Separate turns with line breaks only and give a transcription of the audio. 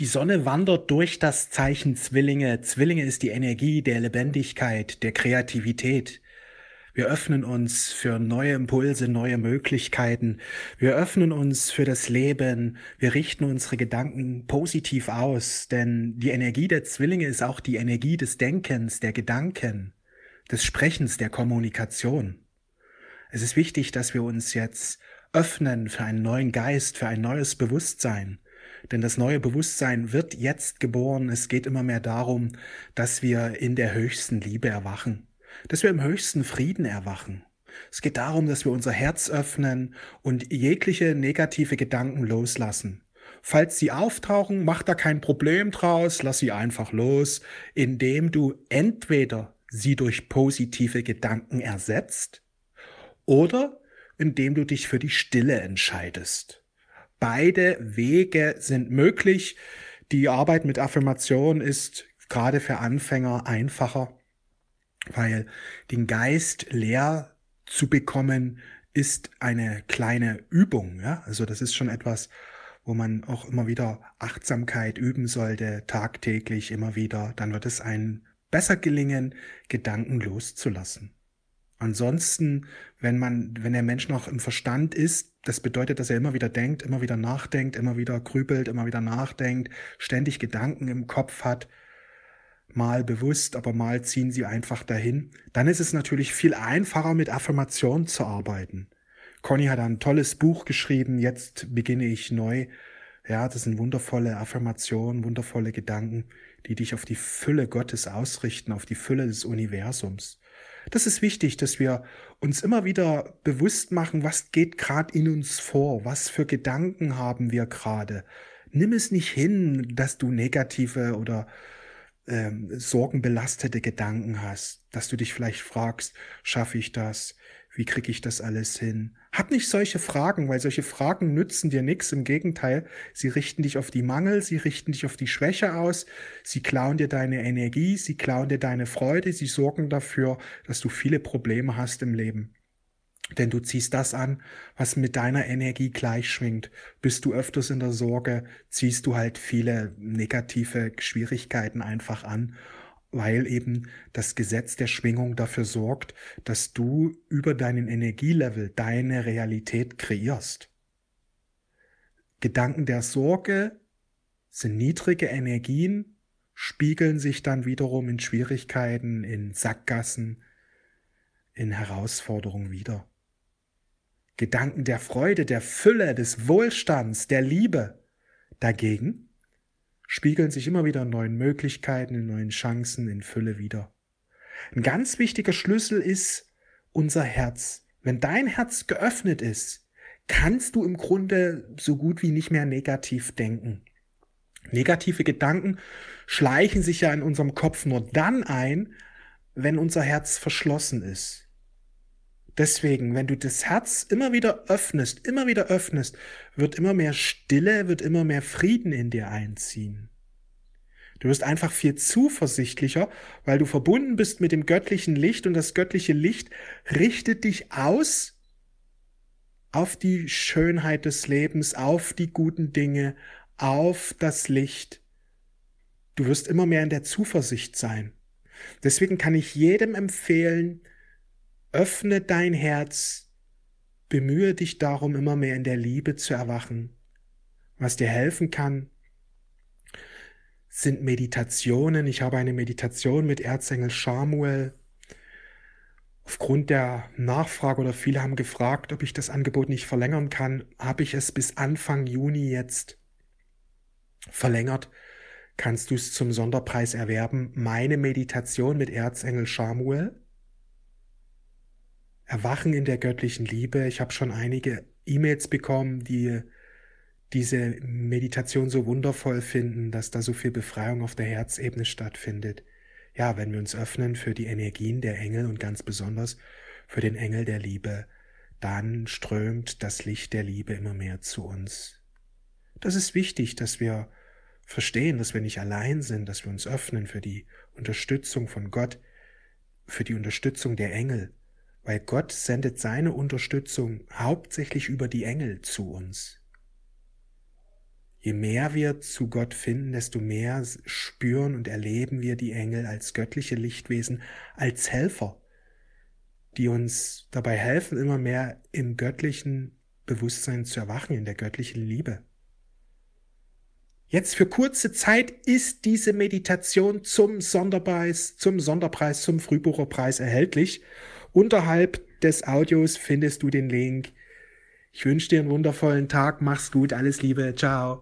Die Sonne wandert durch das Zeichen Zwillinge. Zwillinge ist die Energie der Lebendigkeit, der Kreativität. Wir öffnen uns für neue Impulse, neue Möglichkeiten. Wir öffnen uns für das Leben. Wir richten unsere Gedanken positiv aus, denn die Energie der Zwillinge ist auch die Energie des Denkens, der Gedanken, des Sprechens, der Kommunikation. Es ist wichtig, dass wir uns jetzt öffnen für einen neuen Geist, für ein neues Bewusstsein. Denn das neue Bewusstsein wird jetzt geboren. Es geht immer mehr darum, dass wir in der höchsten Liebe erwachen, dass wir im höchsten Frieden erwachen. Es geht darum, dass wir unser Herz öffnen und jegliche negative Gedanken loslassen. Falls sie auftauchen, mach da kein Problem draus, lass sie einfach los, indem du entweder sie durch positive Gedanken ersetzt oder indem du dich für die Stille entscheidest. Beide Wege sind möglich. Die Arbeit mit Affirmation ist gerade für Anfänger einfacher, weil den Geist leer zu bekommen ist eine kleine Übung. Ja? Also das ist schon etwas, wo man auch immer wieder Achtsamkeit üben sollte, tagtäglich immer wieder. Dann wird es einem besser gelingen, Gedanken loszulassen. Ansonsten, wenn man, wenn der Mensch noch im Verstand ist, das bedeutet, dass er immer wieder denkt, immer wieder nachdenkt, immer wieder grübelt, immer wieder nachdenkt, ständig Gedanken im Kopf hat, mal bewusst, aber mal ziehen sie einfach dahin. Dann ist es natürlich viel einfacher, mit Affirmationen zu arbeiten. Conny hat ein tolles Buch geschrieben, jetzt beginne ich neu. Ja, das sind wundervolle Affirmationen, wundervolle Gedanken, die dich auf die Fülle Gottes ausrichten, auf die Fülle des Universums. Das ist wichtig, dass wir uns immer wieder bewusst machen, was geht gerade in uns vor, was für Gedanken haben wir gerade. Nimm es nicht hin, dass du negative oder ähm, sorgenbelastete Gedanken hast, dass du dich vielleicht fragst, schaffe ich das? Wie kriege ich das alles hin? Hab nicht solche Fragen, weil solche Fragen nützen dir nichts. Im Gegenteil, sie richten dich auf die Mangel, sie richten dich auf die Schwäche aus, sie klauen dir deine Energie, sie klauen dir deine Freude, sie sorgen dafür, dass du viele Probleme hast im Leben. Denn du ziehst das an, was mit deiner Energie gleich schwingt. Bist du öfters in der Sorge, ziehst du halt viele negative Schwierigkeiten einfach an weil eben das Gesetz der Schwingung dafür sorgt, dass du über deinen Energielevel deine Realität kreierst. Gedanken der Sorge sind niedrige Energien, spiegeln sich dann wiederum in Schwierigkeiten, in Sackgassen, in Herausforderungen wieder. Gedanken der Freude, der Fülle, des Wohlstands, der Liebe dagegen spiegeln sich immer wieder in neuen Möglichkeiten, in neuen Chancen, in Fülle wieder. Ein ganz wichtiger Schlüssel ist unser Herz. Wenn dein Herz geöffnet ist, kannst du im Grunde so gut wie nicht mehr negativ denken. Negative Gedanken schleichen sich ja in unserem Kopf nur dann ein, wenn unser Herz verschlossen ist. Deswegen, wenn du das Herz immer wieder öffnest, immer wieder öffnest, wird immer mehr Stille, wird immer mehr Frieden in dir einziehen. Du wirst einfach viel zuversichtlicher, weil du verbunden bist mit dem göttlichen Licht und das göttliche Licht richtet dich aus auf die Schönheit des Lebens, auf die guten Dinge, auf das Licht. Du wirst immer mehr in der Zuversicht sein. Deswegen kann ich jedem empfehlen, Öffne dein Herz, bemühe dich darum, immer mehr in der Liebe zu erwachen. Was dir helfen kann, sind Meditationen. Ich habe eine Meditation mit Erzengel Samuel. Aufgrund der Nachfrage oder viele haben gefragt, ob ich das Angebot nicht verlängern kann, habe ich es bis Anfang Juni jetzt verlängert. Kannst du es zum Sonderpreis erwerben. Meine Meditation mit Erzengel Samuel. Erwachen in der göttlichen Liebe. Ich habe schon einige E-Mails bekommen, die diese Meditation so wundervoll finden, dass da so viel Befreiung auf der Herzebene stattfindet. Ja, wenn wir uns öffnen für die Energien der Engel und ganz besonders für den Engel der Liebe, dann strömt das Licht der Liebe immer mehr zu uns. Das ist wichtig, dass wir verstehen, dass wir nicht allein sind, dass wir uns öffnen für die Unterstützung von Gott, für die Unterstützung der Engel, weil Gott sendet seine Unterstützung hauptsächlich über die Engel zu uns. Je mehr wir zu Gott finden, desto mehr spüren und erleben wir die Engel als göttliche Lichtwesen, als Helfer, die uns dabei helfen, immer mehr im göttlichen Bewusstsein zu erwachen, in der göttlichen Liebe. Jetzt für kurze Zeit ist diese Meditation zum Sonderpreis, zum Sonderpreis, zum Frühbucherpreis erhältlich. Unterhalb des Audios findest du den Link. Ich wünsche dir einen wundervollen Tag, mach's gut, alles Liebe, ciao.